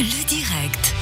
Le direct.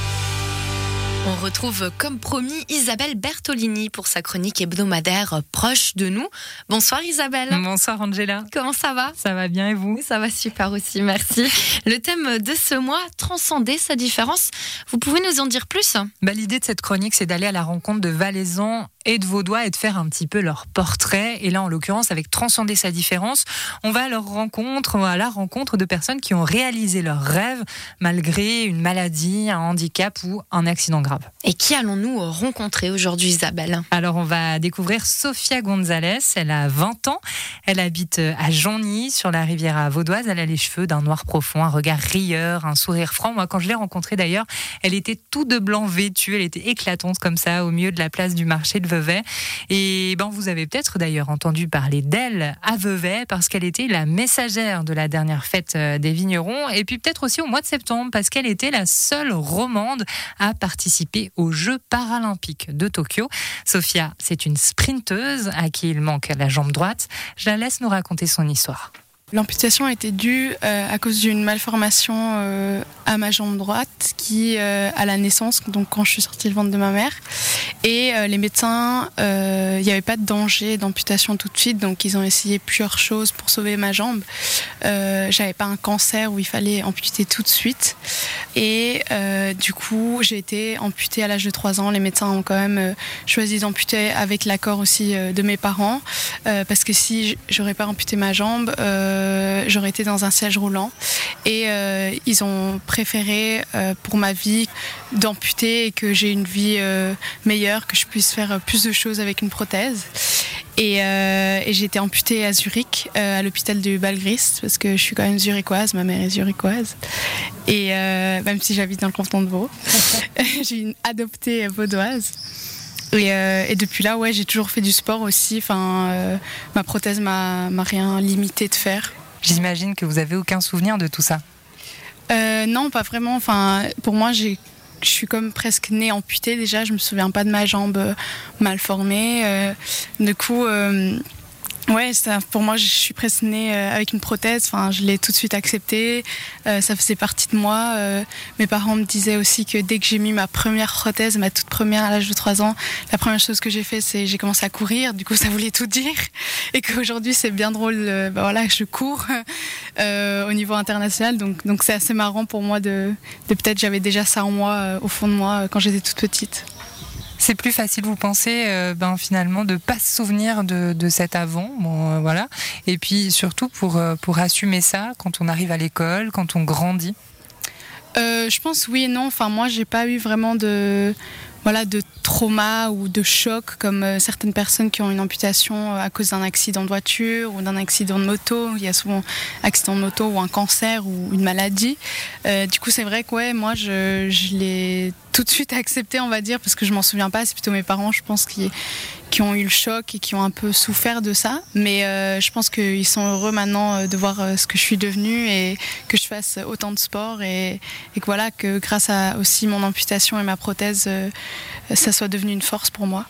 On retrouve comme promis Isabelle Bertolini pour sa chronique hebdomadaire proche de nous. Bonsoir Isabelle. Bonsoir Angela. Comment ça va? Ça va bien et vous? Ça va super aussi, merci. Le thème de ce mois, transcender sa différence. Vous pouvez nous en dire plus? Bah, L'idée de cette chronique, c'est d'aller à la rencontre de Valaisans et de Vaudois et de faire un petit peu leur portrait. Et là, en l'occurrence, avec Transcender sa différence, on va à leur rencontre, à la rencontre de personnes qui ont réalisé leurs rêves malgré une maladie, un handicap ou un accident grave. Et qui allons-nous rencontrer aujourd'hui, Isabelle? Alors, on va découvrir Sofia Gonzalez. Elle a 20 ans. Elle habite à Jonny, sur la rivière vaudoise. Elle a les cheveux d'un noir profond, un regard rieur, un sourire franc. Moi, quand je l'ai rencontrée d'ailleurs, elle était tout de blanc vêtue. Elle était éclatante comme ça, au milieu de la place du marché de Vevey. Et ben, vous avez peut-être d'ailleurs entendu parler d'elle à Vevey parce qu'elle était la messagère de la dernière fête euh, des vignerons. Et puis peut-être aussi au mois de septembre parce qu'elle était la seule romande à participer aux Jeux paralympiques de Tokyo. Sophia, c'est une sprinteuse à qui il manque la jambe droite. Je la laisse nous raconter son histoire. L'amputation a été due euh, à cause d'une malformation euh, à ma jambe droite qui, euh, à la naissance, donc quand je suis sortie du ventre de ma mère, et les médecins, il n'y avait pas de danger d'amputation tout de suite, donc ils ont essayé plusieurs choses pour sauver ma jambe. J'avais pas un cancer où il fallait amputer tout de suite, et du coup j'ai été amputée à l'âge de 3 ans. Les médecins ont quand même choisi d'amputer avec l'accord aussi de mes parents, parce que si j'aurais pas amputé ma jambe j'aurais été dans un siège roulant. Et euh, ils ont préféré euh, pour ma vie d'amputer et que j'ai une vie meilleure, que je puisse faire plus de choses avec une prothèse. Et, j'ai été amputée à Zurich, à l'hôpital de Balgrist, parce que je suis quand même zurichoise, ma mère est zurichoise. Et même si j'habite dans le canton de Vaud, j'ai une adoptée vaudoise. Et, depuis là, ouais, j'ai toujours fait du sport aussi. Enfin, ma prothèse m'a rien limité de faire. J'imagine que vous avez aucun souvenir de tout ça. Euh, non, pas vraiment. Enfin, pour moi, je suis comme presque née amputée déjà. Je me souviens pas de ma jambe euh, mal formée. Euh, du coup, Ouais, ça, pour moi, je suis presque née euh, avec une prothèse. Enfin, je l'ai tout de suite accepté. Euh, ça faisait partie de moi. Euh, mes parents me disaient aussi que dès que j'ai mis ma première prothèse, ma toute première à l'âge de 3 ans, la première chose que j'ai fait, c'est j'ai commencé à courir. Du coup, ça voulait tout dire. Et qu'aujourd'hui, c'est bien drôle. bah voilà, je cours au niveau international. Donc, donc c'est assez marrant pour moi de, de peut-être j'avais déjà ça en moi, au fond de moi, quand j'étais toute petite c'est plus facile, vous pensez, euh, ben, finalement, de pas se souvenir de, de cet avant, bon, euh, voilà. Et puis surtout pour, euh, pour assumer ça quand on arrive à l'école, quand on grandit? je pense oui et non. Enfin, moi, j'ai pas eu vraiment de voilà, de trauma ou de choc comme euh, certaines personnes qui ont une amputation euh, à cause d'un accident de voiture ou d'un accident de moto. Il y a souvent accident de moto ou un cancer ou une maladie. Euh, du coup, c'est vrai que ouais, moi, je, je l'ai tout de suite accepté, on va dire, parce que je m'en souviens pas. C'est plutôt mes parents, je pense, qui, qui ont eu le choc et qui ont un peu souffert de ça. Mais je pense qu'ils sont heureux maintenant de voir ce que je suis devenue et que je fasse autant de sport et, que voilà que grâce à aussi mon amputation et ma prothèse, ça soit devenu une force pour moi.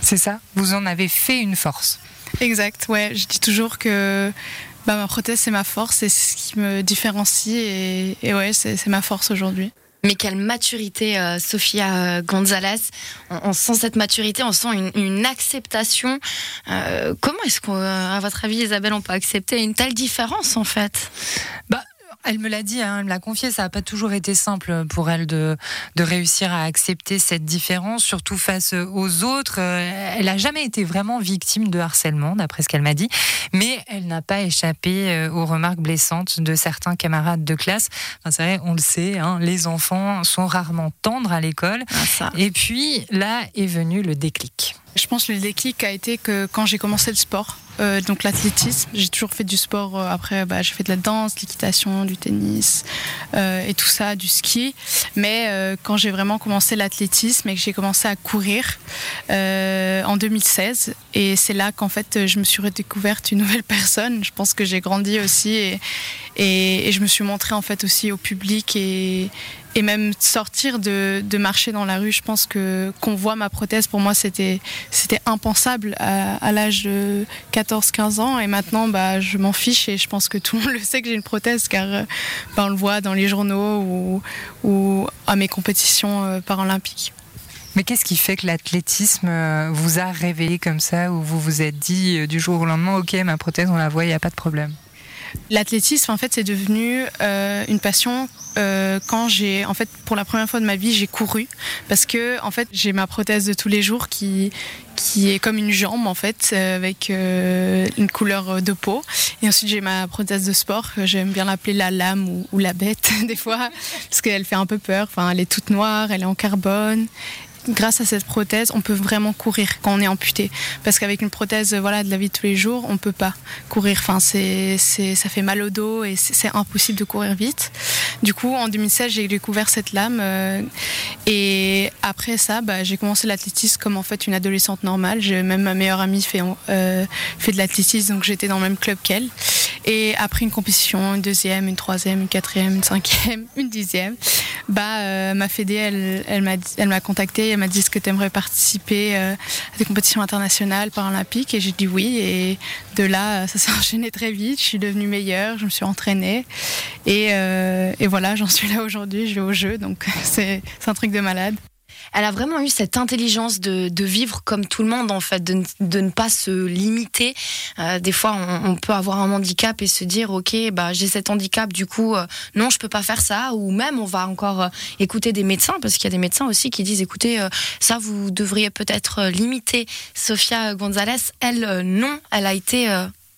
C'est ça? Vous en avez fait une force. Exact. Ouais, je dis toujours que bah, ma prothèse c'est ma force, c'est ce qui me différencie et, et ouais, c'est ma force aujourd'hui. Mais quelle maturité, euh, Sofia euh, Gonzalez. On, sent cette maturité, on sent une, acceptation. Euh, comment est-ce qu'à votre avis, Isabelle, on peut accepter une telle différence en fait? Bah, elle me l'a dit, hein, elle me l'a confié, ça n'a pas toujours été simple pour elle de, de réussir à accepter cette différence, surtout face aux autres. Euh, elle n'a jamais été vraiment victime de harcèlement, d'après ce qu'elle m'a dit, mais elle n'a pas échappé euh, aux remarques blessantes de certains camarades de classe. Enfin, c'est vrai, on le sait, hein, les enfants sont rarement tendres à l'école. Ah, Et puis là est venu le déclic. Je pense que le déclic a été que quand j'ai commencé le sport, euh, donc l'athlétisme, j'ai toujours fait du sport. Euh, après, bah, j'ai fait de la danse, l'équitation, du tennis euh, et tout ça, du ski. Mais quand j'ai vraiment commencé l'athlétisme et que j'ai commencé à courir en 2016, et c'est là qu'en fait je me suis redécouverte une nouvelle personne. Je pense que j'ai grandi aussi et, je me suis montrée en fait aussi au public et, même sortir de, marcher dans la rue, je pense que qu'on voit ma prothèse, pour moi, c'était impensable à, l'âge de 14-15 ans et maintenant bah, je m'en fiche et je pense que tout le monde le sait que j'ai une prothèse car bah, on le voit dans les journaux ou, ou à mes compétitions paralympiques. Mais qu'est-ce qui fait que l'athlétisme vous a réveillé comme ça, ou vous vous êtes dit du jour au lendemain, ok, ma prothèse, on la voit, il n'y a pas de problème? L'athlétisme, en fait, c'est devenu euh, une passion euh, quand j'ai, en fait, pour la première fois de ma vie, j'ai couru parce que, en fait, j'ai ma prothèse de tous les jours qui qui est comme une jambe en fait euh, avec une couleur de peau. Et ensuite j'ai ma prothèse de sport j'aime bien l'appeler la lame ou, ou la bête des fois parce qu'elle fait un peu peur. Enfin elle est toute noire elle est en carbone grâce à cette prothèse, on peut vraiment courir quand on est amputé. Parce qu'avec une prothèse voilà, de la vie de tous les jours, on ne peut pas courir. Enfin, c'est, ça fait mal au dos et c'est, impossible de courir vite. Du coup, en 2016, j'ai découvert cette lame. Euh, et après ça, bah, j'ai commencé l'athlétisme comme en fait une adolescente normale. Même ma meilleure amie fait, euh, fait de l'athlétisme, donc j'étais dans le même club qu'elle. Et après une compétition, une deuxième, une troisième, une quatrième, une cinquième, une dixième, bah, euh, ma fédé, elle, elle m'a, contactée elle m'a dit est-ce que tu aimerais participer euh, à des compétitions internationales, paralympiques? Et j'ai dit oui. Et de là, ça s'est enchaîné très vite. Je suis devenue meilleure, je me suis entraînée. Et, euh, et voilà, j'en suis là aujourd'hui, je vais au jeu. Donc c'est un truc de malade elle a vraiment eu cette intelligence de, vivre comme tout le monde, en fait, de, ne pas se limiter. Euh, des fois, on, peut avoir un handicap et se dire, OK, bah, j'ai cet handicap, du coup, euh, non, je peux pas faire ça. Ou même, on va encore euh, écouter des médecins, parce qu'il y a des médecins aussi qui disent, écoutez, ça, vous devriez peut-être limiter. Sofia Gonzalez, elle, non, elle a été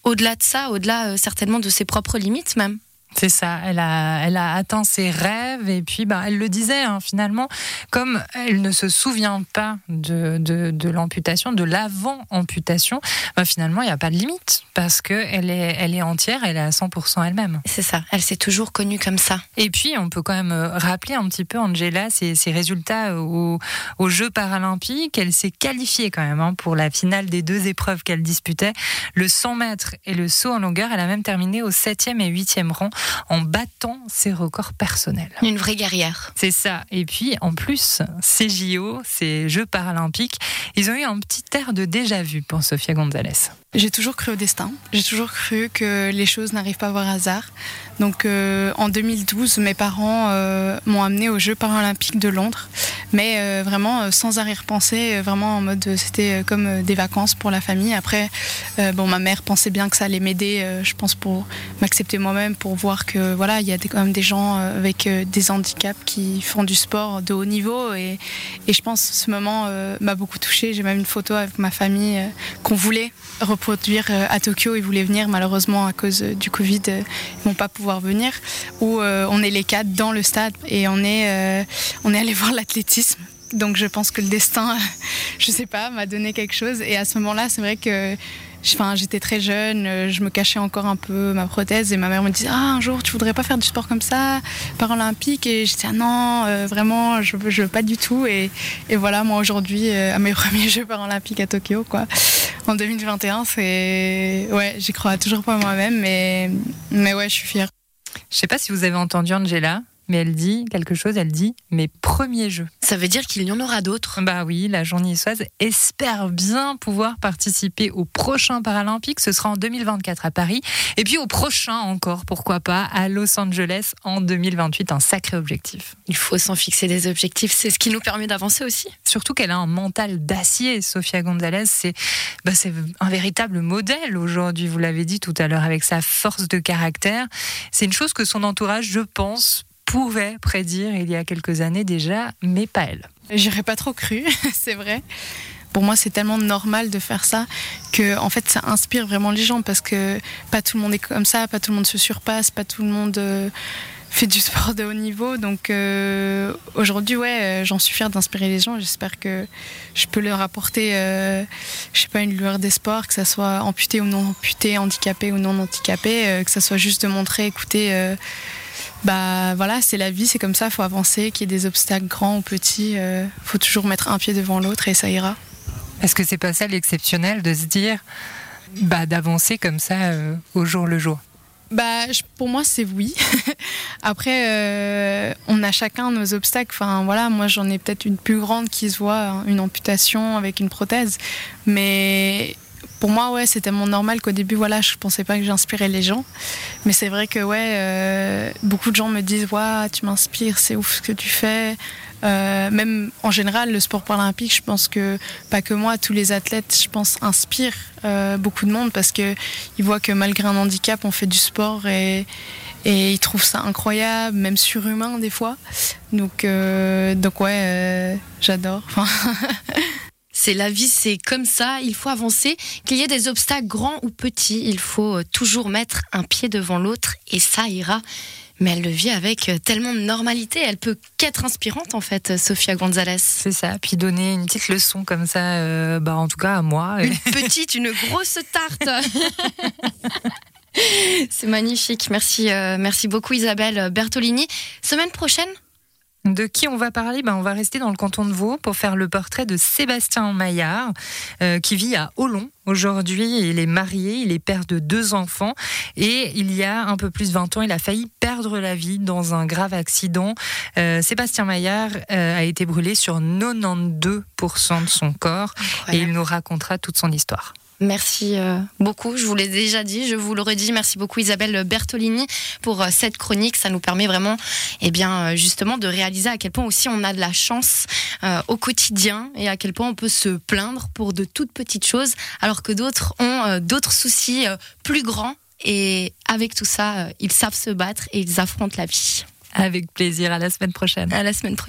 au-delà de ça, au-delà certainement de ses propres limites même. C'est ça, elle a, elle a atteint ses rêves et puis bah, elle le disait hein, finalement, comme elle ne se souvient pas de, l'amputation, de l'avant-amputation, bah, finalement il n'y a pas de limite parce qu'elle est, elle est entière, elle est à 100% elle-même. C'est ça, elle s'est toujours connue comme ça. Et puis on peut quand même euh, rappeler un petit peu Angela ses, ses résultats aux, aux, Jeux paralympiques. Elle s'est qualifiée quand même hein, pour la finale des deux épreuves qu'elle disputait, le 100 mètres et le saut en longueur. Elle a même terminé au 7e et 8e rang en battant ses records personnels. Une vraie guerrière. C'est ça. Et puis, en plus, ces JO, ces Jeux paralympiques, ils ont eu un petit air de déjà-vu pour Sofia González. J'ai toujours cru au destin. J'ai toujours cru que les choses n'arrivent pas par hasard. Donc euh, en 2012, mes parents euh, m'ont amené aux Jeux paralympiques de Londres, mais euh, vraiment sans arrière-pensée, vraiment en mode c'était comme des vacances pour la famille. Après, bon, ma mère pensait bien que ça allait m'aider, je pense pour m'accepter moi-même, pour voir que voilà, il y a quand même des gens avec des handicaps qui font du sport de haut niveau, et, et je pense que ce moment m'a beaucoup touchée. J'ai même une photo avec ma famille qu'on voulait reproduire à Tokyo. Ils voulaient venir, malheureusement à cause du Covid, ils vont pas pouvoir venir, où euh, on est les quatre dans le stade et on est, euh, on est allé voir l'athlétisme. Donc je pense que le destin, je sais pas, m'a donné quelque chose. Et à ce moment-là, c'est vrai que Enfin, j'étais très jeune, euh, je me cachais encore un peu ma prothèse et ma mère me disait ah un jour tu voudrais pas faire du sport comme ça, paralympique? Et je disais ah non vraiment je veux, veux pas du tout et, et voilà moi aujourd'hui à mes premiers Jeux paralympiques à Tokyo quoi en 2021 c'est ouais j'y crois toujours pas moi-même mais mais ouais je suis fière. Je sais pas si vous avez entendu Angela, mais elle dit quelque chose, elle dit mes premiers jeux. Ça veut dire qu'il y en aura d'autres Bah oui, la journée niçoise espère bien pouvoir participer au prochain Paralympique, ce sera en 2024 à Paris, et puis au prochain encore, pourquoi pas, à Los Angeles en 2028, un sacré objectif. Il faut s'en fixer des objectifs, c'est ce qui nous permet d'avancer aussi. Surtout qu'elle a un mental d'acier, Sofia Gonzalez, c'est bah, un véritable modèle aujourd'hui, vous l'avez dit tout à l'heure, avec sa force de caractère. C'est une chose que son entourage, je pense, pouvait prédire il y a quelques années déjà, mais pas elle. J'aurais pas trop cru, c'est vrai. Pour moi, c'est tellement normal de faire ça que, en fait, ça inspire vraiment les gens parce que pas tout le monde est comme ça, pas tout le monde se surpasse, pas tout le monde euh, fait du sport de haut niveau. Donc euh, aujourd'hui, ouais, euh, j'en suis fière d'inspirer les gens. J'espère que je peux leur apporter, je sais pas, une lueur d'espoir, que ça soit amputé ou non amputé, handicapé ou non handicapé, que ça soit juste de montrer, écoutez bah voilà, c'est la vie, c'est comme ça, il faut avancer, qu'il y ait des obstacles grands ou petits, il euh, faut toujours mettre un pied devant l'autre et ça ira. Est-ce que c'est pas ça l'exceptionnel de se dire bah, d'avancer comme ça euh, au jour le jour bah, pour moi, c'est oui. Après, euh, on a chacun nos obstacles. Enfin, voilà, moi, j'en ai peut-être une plus grande qui se voit, hein, une amputation avec une prothèse. Mais pour moi, ouais, c'est tellement normal qu'au début, voilà, je pensais pas que j'inspirais les gens. Mais c'est vrai que, ouais, euh, beaucoup de gens me disent, tu m'inspires, c'est ouf ce que tu fais. Euh, même en général, le sport paralympique, je pense que pas que moi, tous les athlètes, je pense, inspirent euh, beaucoup de monde parce que ils voient que malgré un handicap, on fait du sport et, et ils trouvent ça incroyable, même surhumain des fois. Donc, donc ouais, j'adore. C'est la vie, c'est comme ça, il faut avancer, qu'il y ait des obstacles grands ou petits, il faut euh, toujours mettre un pied devant l'autre et ça ira. Mais elle le vit avec euh, tellement de normalité, elle peut qu'être inspirante en fait, Sofia Gonzalez. C'est ça, puis donner une petite leçon comme ça, euh, bah, en tout cas à moi. Une petite, une grosse tarte. C'est magnifique. Merci, euh, merci beaucoup Isabelle Bertolini. Semaine prochaine, De qui on va parler? Ben, On va rester dans le canton de Vaud pour faire le portrait de Sébastien Maillard, euh, qui vit à Olon. Aujourd'hui, il est marié, il est père de deux enfants et il y a un peu plus de 20 ans, il a failli perdre la vie dans un grave accident. Euh, Sébastien Maillard euh, a été brûlé sur 92% de son corps et il nous racontera toute son histoire. Merci euh, beaucoup. Je vous l'ai déjà dit, je vous le redis. Merci beaucoup Isabelle Bertolini pour euh, cette chronique. Ça nous permet vraiment, eh bien, euh, justement, de réaliser à quel point aussi on a de la chance euh, au quotidien et à quel point on peut se plaindre pour de toutes petites choses, alors que d'autres ont euh, d'autres soucis euh, plus grands. Et avec tout ça, ils savent se battre et ils affrontent la vie. Avec plaisir, à la semaine prochaine. À la semaine prochaine.